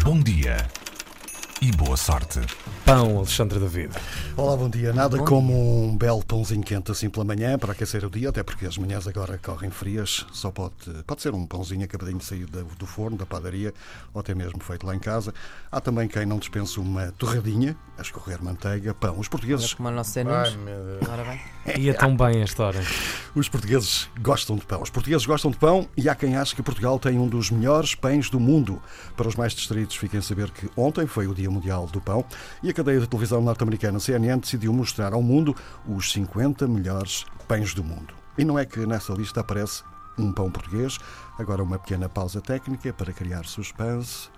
Bom dia e boa sorte. Pão, Alexandre David. Olá, bom dia. Nada como um belo pãozinho quente assim pela manhã para aquecer o dia, até porque as manhãs agora correm frias. Só pode, pode ser um pãozinho acabadinho de sair do, forno, da padaria, ou até mesmo feito lá em casa. Há também quem não dispensa uma torradinha, a escorrer manteiga, pão. Os Olha portugueses, como nosso é Ai, Nunes. meu Deus. Ora bem. Ia tão bem a história. os portugueses gostam de pão. Os portugueses gostam de pão e há quem ache que Portugal tem um dos melhores pães do mundo. Para os mais distraídos, fiquem a saber que ontem foi o Dia Mundial do Pão e a cadeia de televisão norte-americana CNN decidiu mostrar ao mundo os 50 melhores pães do mundo. E não é que nessa lista aparece um pão português, agora uma pequena pausa técnica para criar suspense.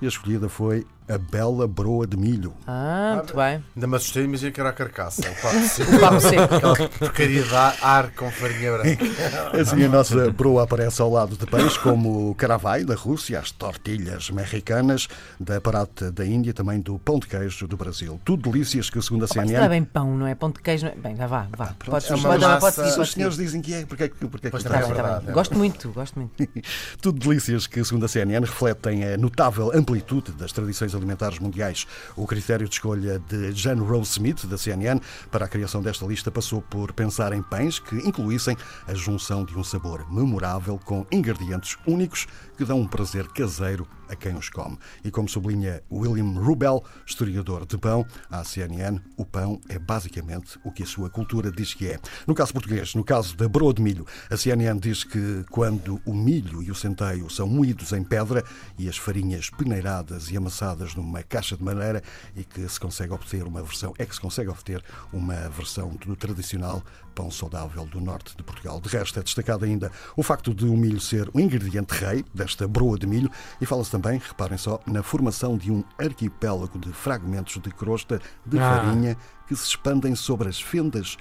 E a escolhida foi a bela broa de milho. Ah, muito bem. Ainda me assustei, imagina que era a carcaça. O papo O seco. papo seco. Aquela porcaria de ar com farinha branca. Assim a nossa broa aparece ao lado de pães como o caravai da Rússia, as tortilhas mexicanas, da parata da Índia, também do pão de queijo do Brasil. Tudo delícias que, segundo a Mas não é CNN, bem pão, não é? Pão de queijo. Não é... Bem, já vá, vá. Podes é uma pode, massa- pode pode os senhores dizem que é, porque é que, porque é que Tá trazes? bem, tá verdade, bem. é Gosto muito, gosto muito. Tudo delícias que, segundo a CNN, refletem a notável amplitude das tradições alimentares mundiais. O critério de escolha de Jane Rose Smith, da CNN, para a criação desta lista passou por pensar em pães que incluíssem a junção de um sabor memorável com ingredientes únicos que dão um prazer caseiro a quem os come. E como sublinha William Rubel, historiador de pão, à CNN, o pão é basicamente o que a sua cultura diz que é. No caso português, no caso da broa de milho, a CNN diz que quando o milho e o centeio são moídos em pedra e as farinhas peneiradas e amassadas numa caixa de madeira e que se consegue obter uma versão, é que se consegue obter uma versão do tradicional pão saudável do norte de Portugal. De resto, é destacado ainda o facto de o milho ser o ingrediente rei desta broa de milho e fala-se também, reparem só, na formação de um arquipélago de fragmentos de crosta de Ah. farinha que se expandem sobre as fendas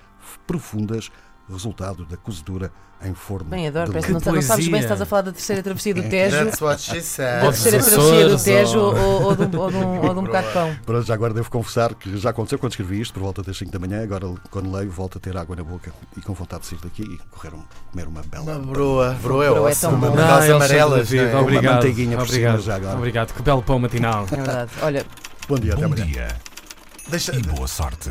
profundas, resultado da cozedura em forno. Bem, adoro. de Parece que não, não sabes bem se estás a falar da terceira travessia do Tejo. That's what she Da said. Pode terceira travessia do Tejo ou- ou, ou, de um, ou de um, ou de um bocado de pão. Pronto, já agora devo confessar que já aconteceu quando escrevi isto, por volta das 5 da manhã. Agora, quando leio, volto a ter água na boca e com vontade de sair daqui e correr um, comer uma bela. Uma broa. Broa é Broa é bom. Aquelas Alexandre amarelas. David, não é? obrigado. manteiguinha por obrigado, cima já agora. obrigado. Que belo pão matinal. É verdade. Olha, Bom dia, até Bom amanhã. dia Deixa, e boa sorte.